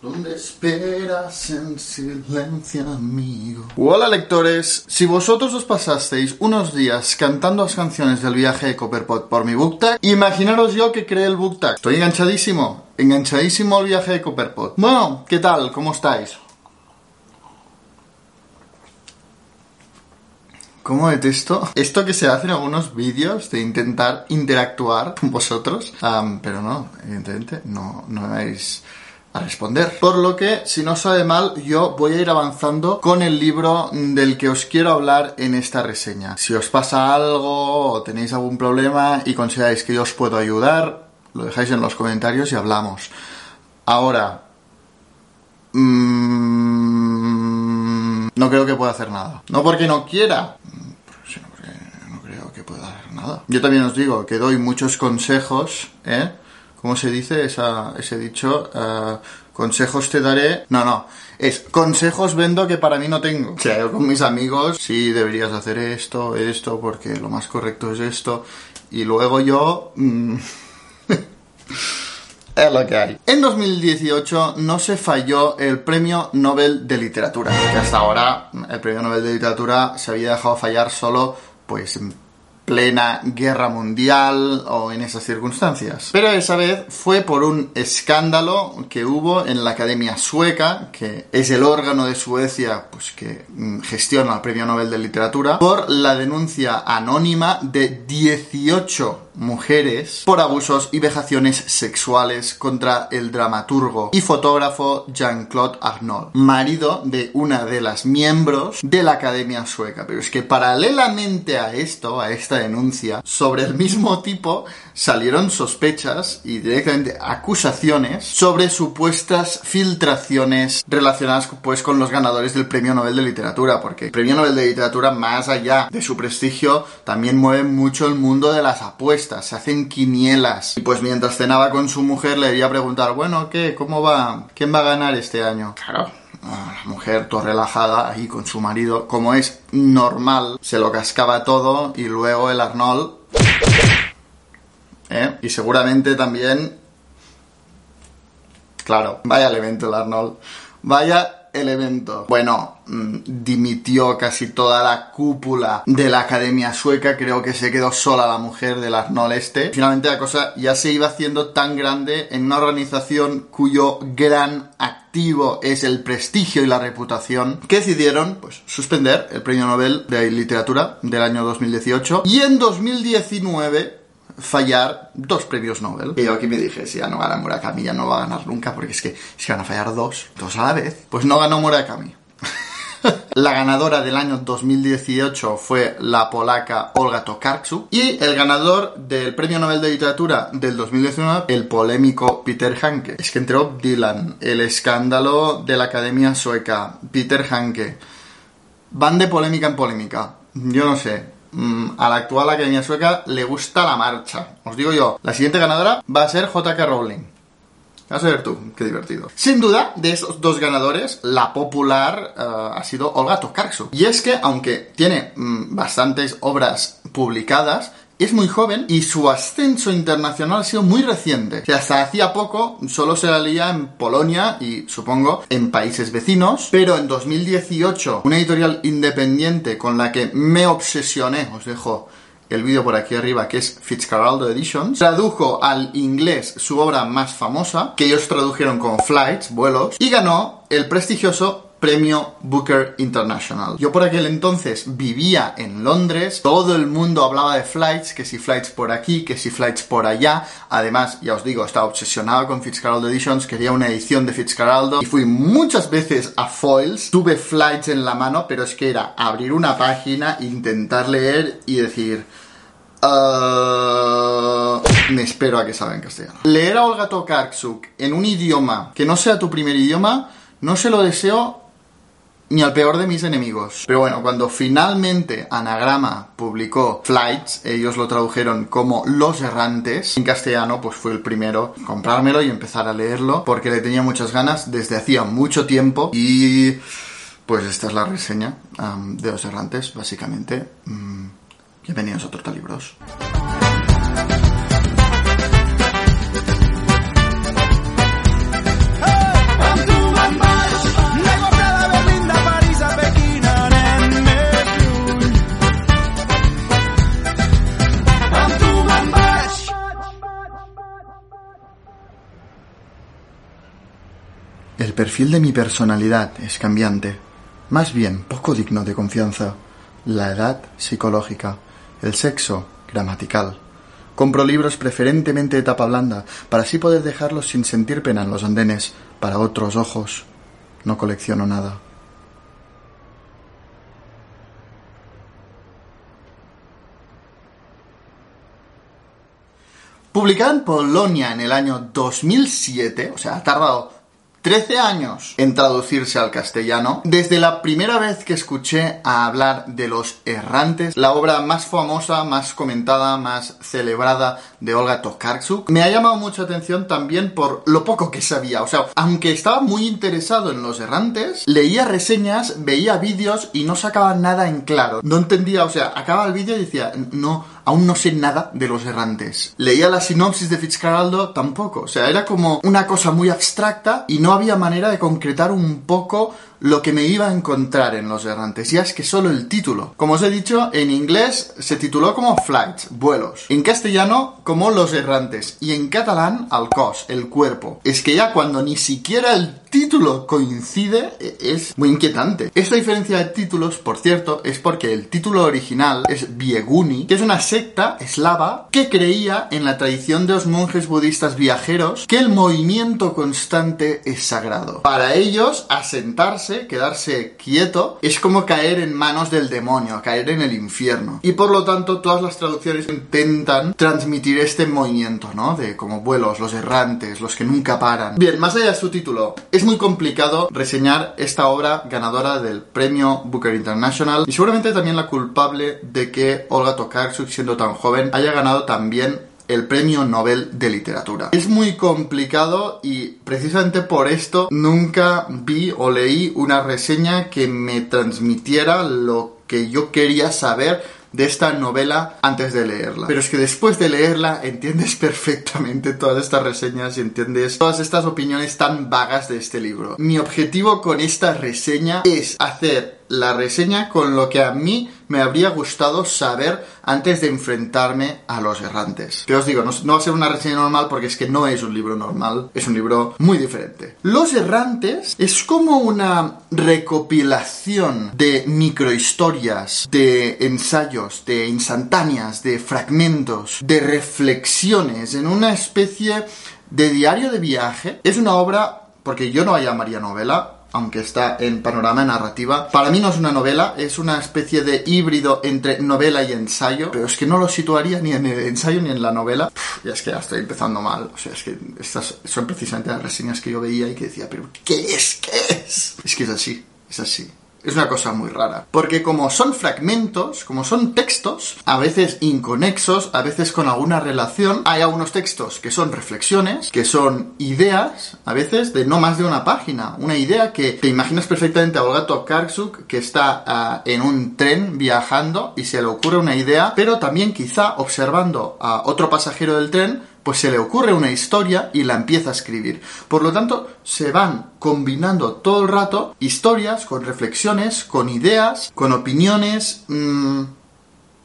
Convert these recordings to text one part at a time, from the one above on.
donde esperas en silencio, amigo. Hola lectores, si vosotros os pasasteis unos días cantando las canciones del viaje de Copperpot por mi BookTag, imaginaros yo que creé el BookTag. Estoy enganchadísimo, enganchadísimo al viaje de Copperpot. Bueno, ¿qué tal? ¿Cómo estáis? ¿Cómo detesto esto que se hace en algunos vídeos de intentar interactuar con vosotros? Pero no, evidentemente, no, no vais a responder. Por lo que, si no sabe mal, yo voy a ir avanzando con el libro del que os quiero hablar en esta reseña. Si os pasa algo o tenéis algún problema y consideráis que yo os puedo ayudar, lo dejáis en los comentarios y hablamos. Ahora, mm, no creo que pueda hacer nada. No porque no quiera, sino porque no creo que pueda hacer nada. Yo también os digo que doy muchos consejos, ¿eh? ¿Cómo se dice ese dicho? Eh, consejos te daré. No, no. Es consejos vendo que para mí no tengo. O sea, yo con mis amigos, sí, deberías hacer esto, esto, porque lo más correcto es esto. Y luego yo. mm, es lo que hay. En 2018 no se falló el Premio Nobel de Literatura, que hasta ahora el Premio Nobel de Literatura se había dejado fallar solo, pues, plena guerra mundial o en esas circunstancias. Pero esa vez fue por un escándalo que hubo en la Academia Sueca, que es el órgano de Suecia pues, que mm, gestiona el Premio Nobel de Literatura, por la denuncia anónima de 18 mujeres por abusos y vejaciones sexuales contra el dramaturgo y fotógrafo Jean-Claude Arnault, marido de una de las miembros de la Academia Sueca. Pero es que paralelamente a esto, a esta denuncia, sobre el mismo tipo salieron sospechas y directamente acusaciones sobre supuestas filtraciones relacionadas pues con los ganadores del Premio Nobel de Literatura, porque el Premio Nobel de Literatura, más allá de su prestigio, también mueve mucho el mundo de las apuestas, se hacen quinielas. Y pues mientras cenaba con su mujer le iba a preguntar, bueno, ¿qué? ¿Cómo va? ¿Quién va a ganar este año? Claro. ah, La mujer, todo relajada, ahí con su marido, como es normal, se lo cascaba todo y luego el Arnold ¿eh? Y seguramente también... Claro, vaya elemento el Arnold. Vaya elemento. Bueno, mm, dimitió casi toda la cúpula de la Academia Sueca. Creo que se quedó sola la mujer del Arnold este. Finalmente la cosa ya se iba haciendo tan grande en una organización cuyo gran activo es el prestigio y la reputación, que decidieron pues, suspender el Premio Nobel de Literatura del año 2018 y en 2019 fallar dos premios Nobel. Y yo aquí me dije, si ya no gana Murakami, ya no va a ganar nunca, porque es que, que van a fallar dos, dos a la vez. Pues no ganó Murakami. La ganadora del año 2018 fue la polaca Olga Tokarczuk y el ganador del Premio Nobel de Literatura del 2019, el polémico Peter Hanke. Es que entró Dylan, el escándalo de la Academia Sueca, Peter Hanke. Van de polémica en polémica. Yo no sé, Mm, a la actual Academia Sueca le gusta la marcha. Os digo yo, la siguiente ganadora va a ser J.K. Rowling. Vas a ver tú, qué divertido. Sin duda, de esos dos ganadores, la popular eh, ha sido Olga Tokarczuk. Y es que, aunque tiene mm, bastantes obras publicadas, es muy joven y su ascenso internacional ha sido muy reciente. O sea, hasta hacía poco solo se la leía en Polonia y supongo en países vecinos, pero en 2018 una editorial independiente con la que me obsesioné, os dejo el vídeo por aquí arriba, que es Fitzcarraldo Editions, tradujo al inglés su obra más famosa, que ellos tradujeron como Flights, vuelos, y ganó el prestigioso Premio Booker International. Yo por aquel entonces vivía en Londres, todo el mundo hablaba de flights, que si flights por aquí, que si flights por allá. Además, ya os digo, estaba obsesionado con Fitzcarraldo Editions, quería una edición de Fitzcarraldo y fui muchas veces a Foils, tuve flights en la mano, pero es que era abrir una página, intentar leer y decir Ah, me espero a que salga en castellano. Leer a Olga Tokarczuk en un idioma que no sea tu primer idioma, no se lo deseo ni al peor de mis enemigos. Pero bueno, cuando finalmente Anagrama publicó Flights, ellos lo tradujeron como Los Errantes, en castellano pues fue el primero comprármelo y empezar a leerlo porque le tenía muchas ganas desde hacía mucho tiempo y pues esta es la reseña de Los Errantes, básicamente. Mm, bienvenidos a otros libros. Perfil de mi personalidad es cambiante, más bien poco digno de confianza. La edad psicológica, el sexo gramatical. Compro libros preferentemente de tapa blanda, para así poder dejarlos sin sentir pena en los andenes, para otros ojos. No colecciono nada. Publicada en Polonia en el año 2007, o sea, ha tardado 13 años en traducirse al castellano. Desde la primera vez que escuché a hablar de Los Errantes, la obra más famosa, más comentada, más celebrada de Olga Tokarczuk, me ha llamado mucha atención también por lo poco que sabía. O sea, aunque estaba muy interesado en Los Errantes, leía reseñas, veía vídeos y no sacaba nada en claro. No entendía, o sea, acaba el vídeo y decía, no, aún no sé nada de Los Errantes. Leía la sinopsis de Fitzcarraldo, tampoco. O sea, era como una cosa muy abstracta y no había manera de concretar un poco lo que me iba a encontrar en Los Errantes. Ya es que solo el título. Como os he dicho, en inglés se tituló como Flights, vuelos. En castellano como Los Errantes. Y en catalán, al cos, el cuerpo. Es que ya cuando ni siquiera el título coincide, e, es muy inquietante. Esta diferencia de títulos, por cierto, es porque el título original es Bieguni, que es una secta eslava que creía en la tradición de los monjes budistas viajeros que el movimiento constante es sagrado. Para ellos, asentarse quedarse quieto, es como caer en manos del demonio, caer en el infierno. Y por lo tanto, todas las traducciones intentan transmitir este movimiento, ¿no? De como vuelos, los errantes, los que nunca paran. Bien, más allá de su título, es muy complicado reseñar esta obra ganadora del premio Booker International y seguramente también la culpable de que Olga Tokarczuk, siendo tan joven, haya ganado también el premio Nobel de Literatura. Es muy complicado y precisamente por esto nunca vi o leí una reseña que me transmitiera lo que yo quería saber de esta novela antes de leerla. Pero es que después de leerla entiendes perfectamente todas estas reseñas y entiendes todas estas opiniones tan vagas de este libro. Mi objetivo con esta reseña es hacer la reseña con lo que a mí me habría gustado saber antes de enfrentarme a los errantes. Que os digo, no, va a ser una reseña normal porque es que no es un libro normal, es un libro muy diferente. Los errantes es como una recopilación de microhistorias, de ensayos, de instantáneas, de fragmentos, de reflexiones en una especie de diario de viaje. Es una obra, porque yo no la llamaría novela, aunque está en panorama narrativa. Para mí no es una novela, es una especie de híbrido entre novela y ensayo, pero es que no lo situaría ni en el ensayo ni en la novela. y es que ya estoy empezando mal, o sea, es que estas son precisamente las reseñas que yo veía y que decía, pero ¿qué es? ¿Qué es? Es que es así, es así. Es una cosa muy rara. Porque como son fragmentos, como son textos, a veces inconexos, a veces con alguna relación, hay algunos textos que son reflexiones, que son ideas, a veces de no más de una página. Una idea que te imaginas perfectamente a Olga Tokarczuk que está ah, en un tren viajando y se le ocurre una idea, pero también quizá observando a otro pasajero del tren pues se le ocurre una historia y la empieza a escribir. Por lo tanto, se van combinando todo el rato historias con reflexiones, con ideas, con opiniones. Mmm,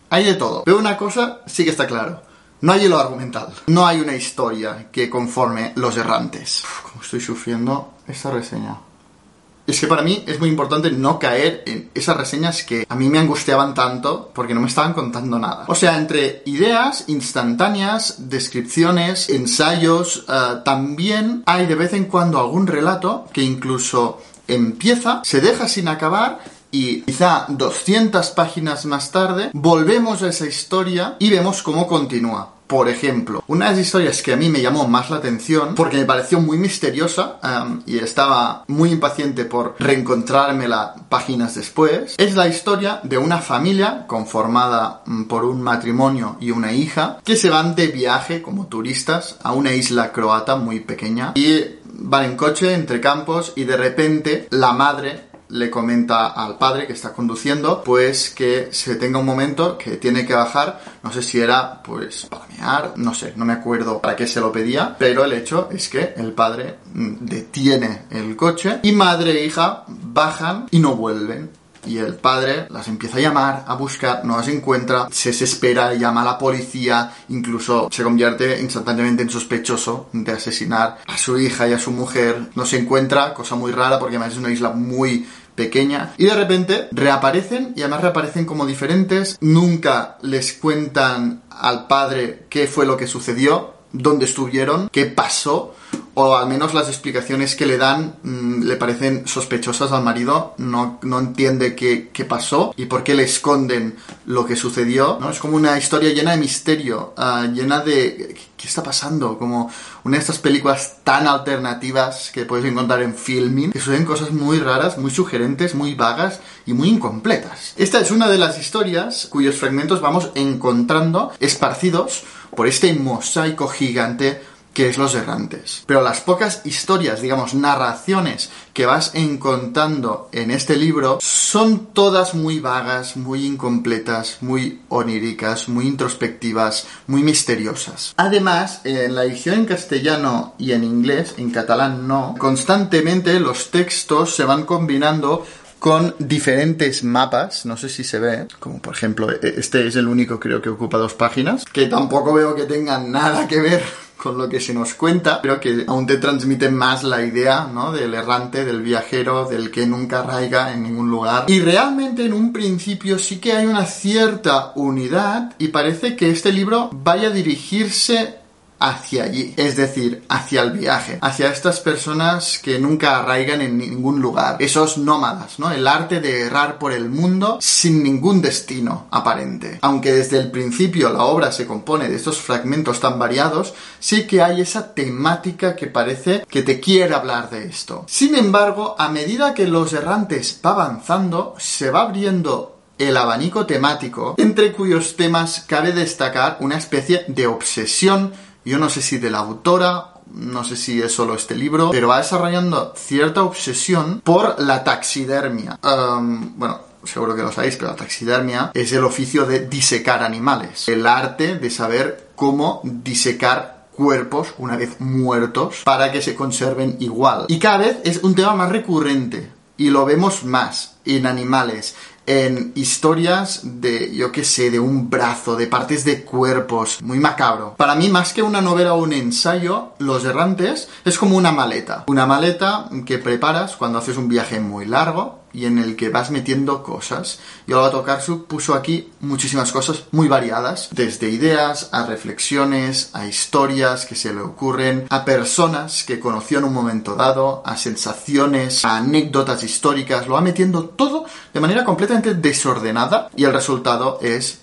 hay de todo. Pero una cosa sí que está claro. No hay hilo argumental. No hay una historia que conforme los errantes. como estoy sufriendo esta reseña. Es que para mí es muy importante no caer en esas reseñas que a mí me angustiaban tanto porque no me estaban contando nada. O sea, entre ideas instantáneas, descripciones, ensayos, eh, también hay de vez en cuando algún relato que incluso empieza, se deja sin acabar y quizá 200 páginas más tarde volvemos a esa historia y vemos cómo continúa. Por ejemplo, una de las historias que a mí me llamó más la atención, porque me pareció muy misteriosa um, y estaba muy impaciente por reencontrármela páginas después, es la historia de una familia conformada mm, por un matrimonio y una hija que se van de viaje como turistas a una isla croata muy pequeña y van en coche entre campos y de repente la madre le comenta al padre que está conduciendo, pues que se tenga un momento que tiene que bajar, no sé si era pues para mear, no sé, no me acuerdo para qué se lo pedía, pero el hecho es que el padre mm, detiene el coche y madre e hija bajan y no vuelven y el padre las empieza a llamar, a buscar, no las encuentra, se desespera, llama a la policía, incluso se convierte instantáneamente en sospechoso de asesinar a su hija y a su mujer. No se encuentra, cosa muy rara porque además es una isla muy pequeña y de repente reaparecen y además reaparecen como diferentes, nunca les cuentan al padre qué fue lo que sucedió, dónde estuvieron, qué pasó o al menos las explicaciones que le dan mm, le parecen sospechosas al marido, no, no entiende qué, qué, pasó y por qué le esconden lo que sucedió, ¿no? Es como una historia llena de misterio, uh, llena de... ¿Qué está pasando? Como una de estas películas tan alternativas que puedes encontrar en filming, que suceden cosas muy raras, muy sugerentes, muy vagas y muy incompletas. Esta es una de las historias cuyos fragmentos vamos encontrando esparcidos por este mosaico gigante que es Los Errantes. Pero las pocas historias, digamos, narraciones que vas encontrando en este libro son todas muy vagas, muy incompletas, muy oníricas, muy introspectivas, muy misteriosas. Además, en la edición en castellano y en inglés, en catalán no, constantemente los textos se van combinando con diferentes mapas, no sé si se ve, como por ejemplo, e-, este es el único creo que ocupa dos páginas, que tampoco veo que tengan nada que ver con lo que se nos cuenta, pero que aún te transmite más la idea, ¿no? Del errante, del viajero, del que nunca arraiga en ningún lugar. Y realmente en un principio sí que hay una cierta unidad y parece que este libro vaya a dirigirse hacia allí, es decir, hacia el viaje, hacia estas personas que nunca arraigan en ningún lugar, esos nómadas, ¿no? El arte de errar por el mundo sin ningún destino aparente. Aunque desde el principio la obra se compone de estos fragmentos tan variados, sí que hay esa temática que parece que te quiere hablar de esto. Sin embargo, a medida que los errantes va avanzando, se va abriendo el abanico temático, entre cuyos temas cabe destacar una especie de obsesión yo no sé si de la autora, no sé si es solo este libro, pero va desarrollando cierta obsesión por la taxidermia. bueno, seguro que lo sabéis, pero la taxidermia es el oficio de disecar animales, el arte de saber cómo disecar cuerpos una vez muertos para que se conserven igual. Y cada vez es un tema más recurrente y lo vemos más en animales, en historias de, yo qué sé, de un brazo, de partes de cuerpos, muy macabro. Para mí, más que una novela o un ensayo, Los Errantes es como una maleta. Una maleta que preparas cuando haces un viaje muy largo, y en el que vas metiendo cosas. Y tocar su puso aquí muchísimas cosas muy variadas, desde ideas a reflexiones, a historias que se le ocurren, a personas que conoció en un momento dado, a sensaciones, a anécdotas históricas, lo va metiendo todo de manera completamente desordenada y el resultado es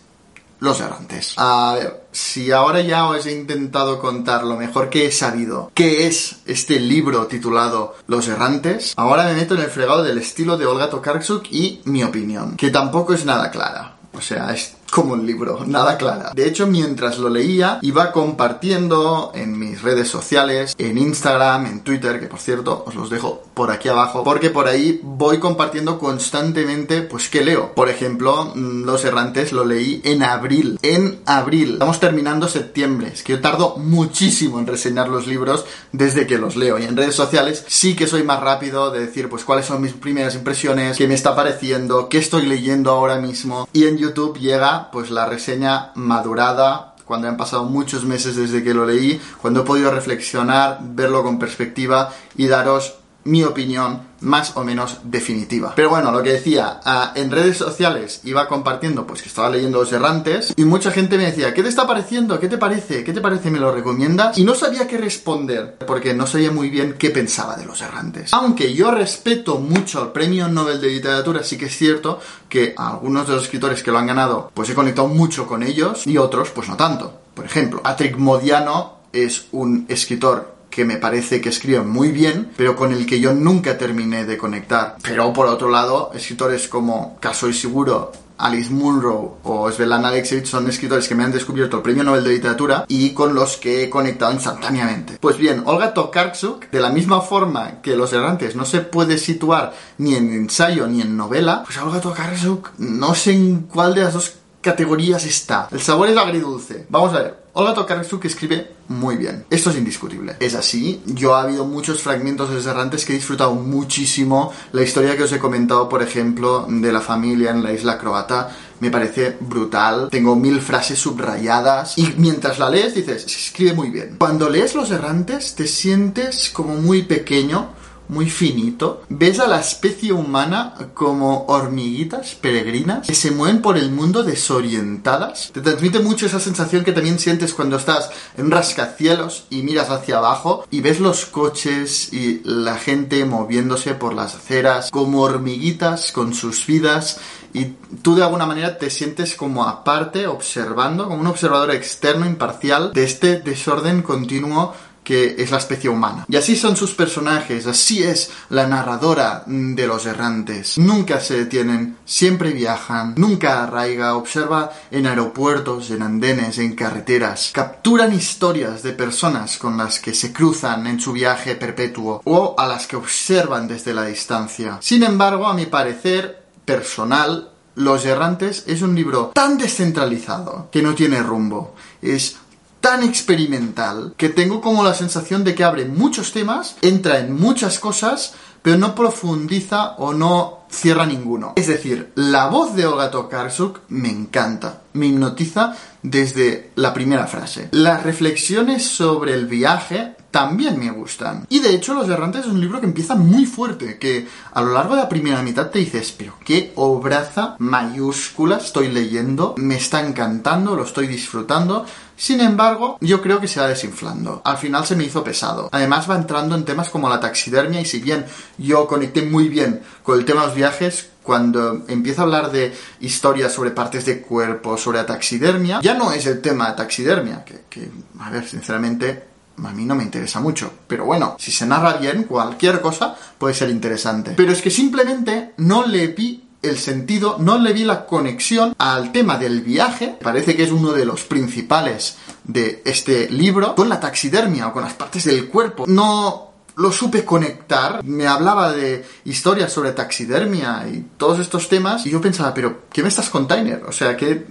los errantes. A ver, si ahora ya os he intentado contar lo mejor que he sabido, qué es este libro titulado Los errantes, ahora me meto en el fregado del estilo de Olga Tokarczuk y mi opinión, que tampoco es nada clara. O sea, es como un libro, nada clara. De hecho, mientras lo leía, iba compartiendo en mis redes sociales, en Instagram, en Twitter, que por cierto os los dejo por aquí abajo, porque por ahí voy compartiendo constantemente, pues, ¿qué leo? Por ejemplo, mm, Los Errantes lo leí en abril. En abril. Estamos terminando septiembre. Es que yo tardo muchísimo en reseñar los libros desde que los leo. Y en redes sociales sí que soy más rápido de decir, pues, cuáles son mis primeras impresiones, qué me está pareciendo, qué estoy leyendo ahora mismo. Y en YouTube llega pues la reseña madurada, cuando han pasado muchos meses desde que lo leí, cuando he podido reflexionar, verlo con perspectiva y daros mi opinión más o menos definitiva. Pero bueno, lo que decía, ah, en redes sociales iba compartiendo pues que estaba leyendo Los Errantes y mucha gente me decía, ¿qué te está pareciendo? ¿Qué te parece? ¿Qué te parece? ¿Me lo recomiendas? Y no sabía qué responder porque no sabía muy bien qué pensaba de Los Errantes. Aunque yo respeto mucho al Premio Nobel de Literatura, sí que es cierto que algunos de los escritores que lo han ganado pues he conectado mucho con ellos y otros pues no tanto. Por ejemplo, Patrick Modiano es un escritor que me parece que escribe muy bien, pero con el que yo nunca terminé de conectar. Pero por otro lado, escritores como Caso Seguro, Alice Munro o Svetlana Alexievich son escritores que me han descubierto el premio Nobel de Literatura y con los que he conectado instantáneamente. Pues bien, Olga Tokarczuk, de la misma forma que Los Errantes no se puede situar ni en ensayo ni en novela, pues Olga Tokarczuk no sé en cuál de las dos categorías está. El sabor es agridulce. Vamos a ver. Olga Tokarczuk escribe muy bien. Esto es indiscutible. Es así. Yo ha habido muchos fragmentos de Errantes que he disfrutado muchísimo. La historia que os he comentado, por ejemplo, de la familia en la isla croata, me parece brutal. Tengo mil frases subrayadas. Y mientras la lees dices, escribe muy bien. Cuando lees Los Errantes te sientes como muy pequeño muy finito. Ves a la especie humana como hormiguitas peregrinas que se mueven por el mundo desorientadas. Te transmite mucho esa sensación que también sientes cuando estás en rascacielos y miras hacia abajo y ves los coches y la gente moviéndose por las aceras como hormiguitas con sus vidas y tú de alguna manera te sientes como aparte observando, como un observador externo imparcial de este desorden continuo que es la especie humana. Y así son sus personajes, así es la narradora de los errantes. Nunca se detienen, siempre viajan, nunca arraiga, observa en aeropuertos, en andenes, en carreteras. Capturan historias de personas con las que se cruzan en su viaje perpetuo o a las que observan desde la distancia. Sin embargo, a mi parecer personal, los Errantes es un libro tan descentralizado que no tiene rumbo. Es tan experimental que tengo como la sensación de que abre muchos temas, entra en muchas cosas, pero no profundiza o no cierra ninguno. Es decir, la voz de Olga Tokarczuk me encanta, me hipnotiza desde la primera frase. Las reflexiones sobre el viaje también me gustan. Y de hecho, Los Errantes es un libro que empieza muy fuerte, que a lo largo de la primera mitad te dices, pero qué obraza mayúscula estoy leyendo, me está encantando, lo estoy disfrutando. Sin embargo, yo creo que se va desinflando. Al final se me hizo pesado. Además va entrando en temas como la taxidermia y si bien yo conecté muy bien con el tema de los viajes, cuando empieza a hablar de historias sobre partes de cuerpo, sobre taxidermia, ya no es el tema de taxidermia, que, que a ver, sinceramente, a mí no me interesa mucho. Pero bueno, si se narra bien, cualquier cosa puede ser interesante. Pero es que simplemente no le vi el sentido, no le vi la conexión al tema del viaje, parece que es uno de los principales de este libro, con la taxidermia o con las partes del cuerpo. No lo supe conectar, me hablaba de historias sobre taxidermia y todos estos temas, y yo pensaba, pero ¿qué me estás container? O sea, ¿qué,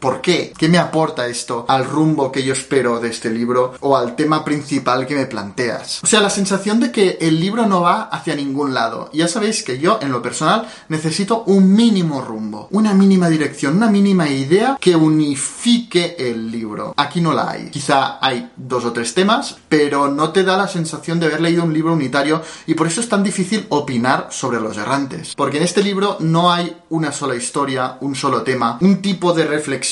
¿Por qué? ¿Qué me aporta esto al rumbo que yo espero de este libro o al tema principal que me planteas? O sea, la sensación de que el libro no va hacia ningún lado. Ya sabéis que yo, en lo personal, necesito un mínimo rumbo, una mínima dirección, una mínima idea que unifique el libro. Aquí no la hay. Quizá hay dos o tres temas, pero no te da la sensación de haber leído un libro unitario y por eso es tan difícil opinar sobre los errantes. Porque en este libro no hay una sola historia, un solo tema, un tipo de reflexión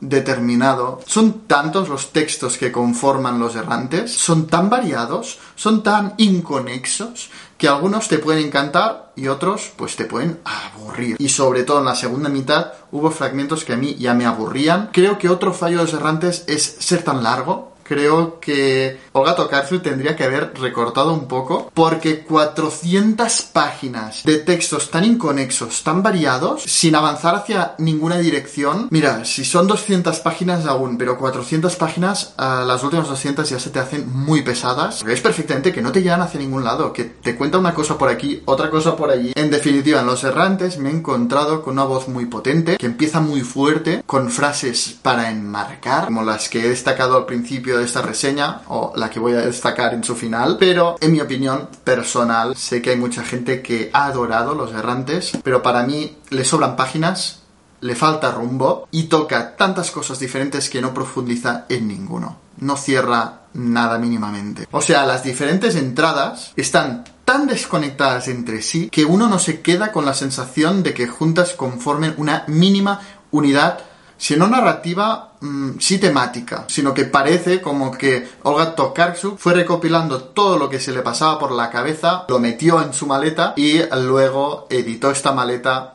determinado. Son tantos los textos que conforman los errantes, son tan variados, son tan inconexos, que algunos te pueden encantar y otros pues te pueden aburrir. Y sobre todo en la segunda mitad hubo fragmentos que a mí ya me aburrían. Creo que otro fallo de los errantes es ser tan largo creo que Olga Tokarczuk tendría que haber recortado un poco porque 400 páginas de textos tan inconexos, tan variados, sin avanzar hacia ninguna dirección. Mira, si son 200 páginas aún, pero 400 páginas, las últimas 200 ya se te hacen muy pesadas. Es perfectamente que no te llevan hacia ningún lado, que te cuenta una cosa por aquí, otra cosa por allí. En definitiva, en Los Errantes me he encontrado con una voz muy potente, que empieza muy fuerte, con frases para enmarcar, como las que he destacado al principio de esta reseña o la que voy a destacar en su final, pero en mi opinión personal sé que hay mucha gente que ha adorado Los Errantes, pero para mí le sobran páginas, le falta rumbo y toca tantas cosas diferentes que no profundiza en ninguno. No cierra nada mínimamente. O sea, las diferentes entradas están tan desconectadas entre sí que uno no se queda con la sensación de que juntas conformen una mínima unidad si no narrativa, mm, sí temática, sino que parece como que Olga Tokarczuk fue recopilando todo lo que se le pasaba por la cabeza, lo metió en su maleta y luego editó esta maleta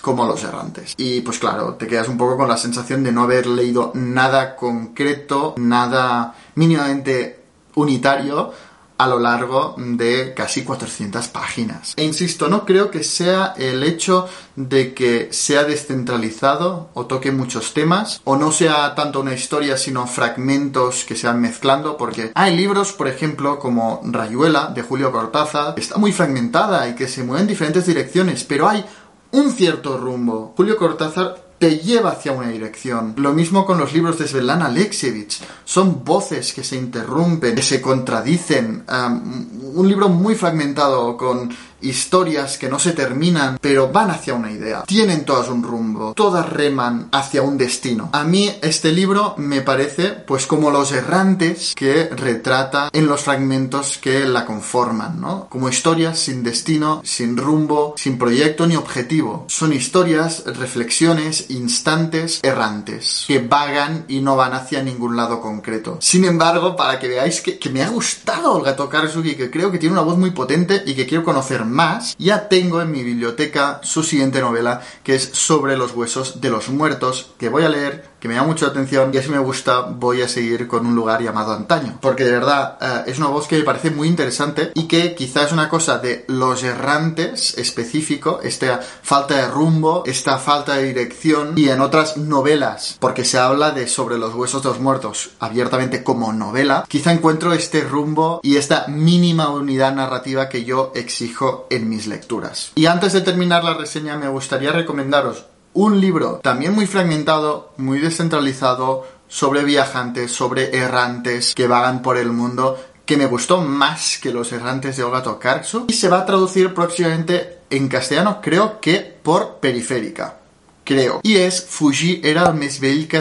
como Los Errantes. Y pues claro, te quedas un poco con la sensación de no haber leído nada concreto, nada mínimamente unitario, a lo largo de casi 400 páginas. E insisto, no creo que sea el hecho de que sea descentralizado o toque muchos temas, o no sea tanto una historia, sino fragmentos que se van mezclando, porque hay libros, por ejemplo, como Rayuela, de Julio Cortázar, está muy fragmentada y que se mueve en diferentes direcciones, pero hay un cierto rumbo. Julio Cortázar te lleva hacia una dirección. Lo mismo con los libros de Svetlana Alexievich. Son voces que se interrumpen, que se contradicen. un libro muy fragmentado con historias que no se terminan, pero van hacia una idea. Tienen todas un rumbo, todas reman hacia un destino. A mí este libro me parece pues como los errantes que retrata en los fragmentos que la conforman, ¿no? Como historias sin destino, sin rumbo, sin proyecto ni objetivo. Son historias, reflexiones, instantes errantes que vagan y no van hacia ningún lado concreto. Sin embargo, para que veáis que, me ha gustado el gato Karsugi, que creo que tiene una voz muy potente y que quiero conocer más, ya tengo en mi biblioteca su siguiente novela, que es Sobre los huesos de los muertos, que voy a leer que me llama mucho la atención y si me gusta voy a seguir con un lugar llamado Antaño. Porque de verdad eh, es una voz que me parece muy interesante y que quizás es una cosa de los errantes específico, esta falta de rumbo, esta falta de dirección y en otras novelas, porque se habla de sobre los huesos de los muertos abiertamente como novela, quizá encuentro este rumbo y esta mínima unidad narrativa que yo exijo en mis lecturas. Y antes de terminar la reseña me gustaría recomendaros un libro también muy fragmentado, muy descentralizado, sobre viajantes, sobre errantes que vagan por el mundo, que me gustó más que Los errantes de Olga Tokarczuk y se va a traducir próximamente en castellano, creo que por Periférica. Creo. Y es Fuji era el més vell que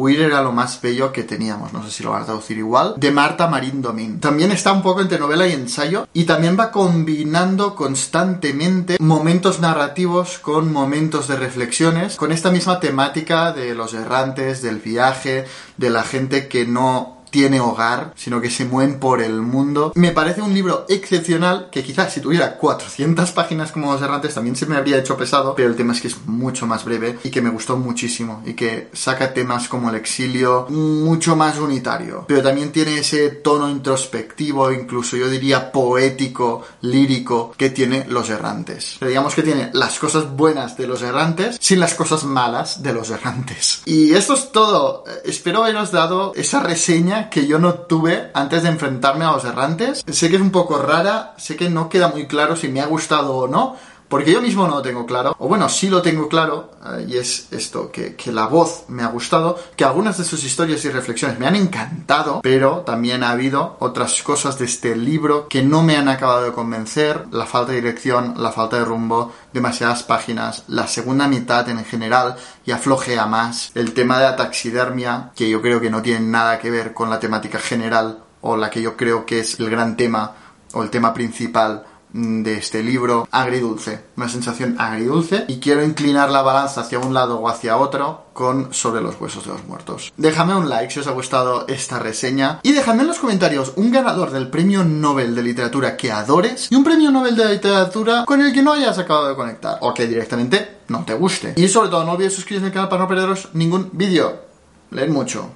Huir era lo más bello que teníamos, no sé si lo van a traducir igual, de Marta Marín Domín. También está un poco entre novela y ensayo y también va combinando constantemente momentos narrativos con momentos de reflexiones, con esta misma temática de los errantes, del viaje, de la gente que no tiene hogar, sino que se mueven por el mundo. Me parece un libro excepcional que quizás si tuviera 400 páginas como Los Errantes también se me habría hecho pesado, pero el tema es que es mucho más breve y que me gustó muchísimo y que saca temas como el exilio mucho más unitario, pero también tiene ese tono introspectivo, incluso yo diría poético, lírico que tiene Los Errantes. Pero digamos que tiene las cosas buenas de Los Errantes sin las cosas malas de Los Errantes. Y esto es todo. Espero haberos dado esa reseña que yo no tuve antes de enfrentarme a los errantes. Sé que es un poco rara, sé que no queda muy claro si me ha gustado o no, porque yo mismo no lo tengo claro, o bueno, sí lo tengo claro, eh, y es esto, que, que, la voz me ha gustado, que algunas de sus historias y reflexiones me han encantado, pero también ha habido otras cosas de este libro que no me han acabado de convencer, la falta de dirección, la falta de rumbo, demasiadas páginas, la segunda mitad en general ya flojea más, el tema de la taxidermia, que yo creo que no tiene nada que ver con la temática general, o la que yo creo que es el gran tema, o el tema principal de este libro agridulce, una sensación agridulce y quiero inclinar la balanza hacia un lado o hacia otro con Sobre los huesos de los muertos. Déjame un like si os ha gustado esta reseña y déjame en los comentarios un ganador del premio Nobel de literatura que adores y un premio Nobel de literatura con el que no hayas acabado de conectar o que directamente no te guste. Y sobre todo no olvides suscribiros al canal para no perderos ningún vídeo. Leed mucho.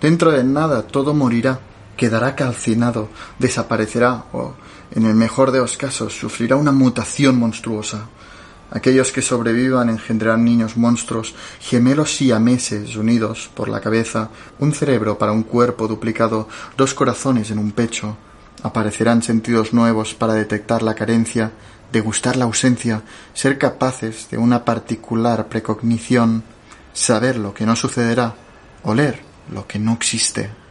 Dentro de nada todo morirá quedará calcinado, desaparecerá o, en el mejor de los casos, sufrirá una mutación monstruosa. Aquellos que sobrevivan engendrarán niños monstruos, gemelos siameses unidos por la cabeza, un cerebro para un cuerpo duplicado, dos corazones en un pecho. Aparecerán sentidos nuevos para detectar la carencia, degustar la ausencia, ser capaces de una particular precognición, saber lo que no sucederá, oler lo que no existe.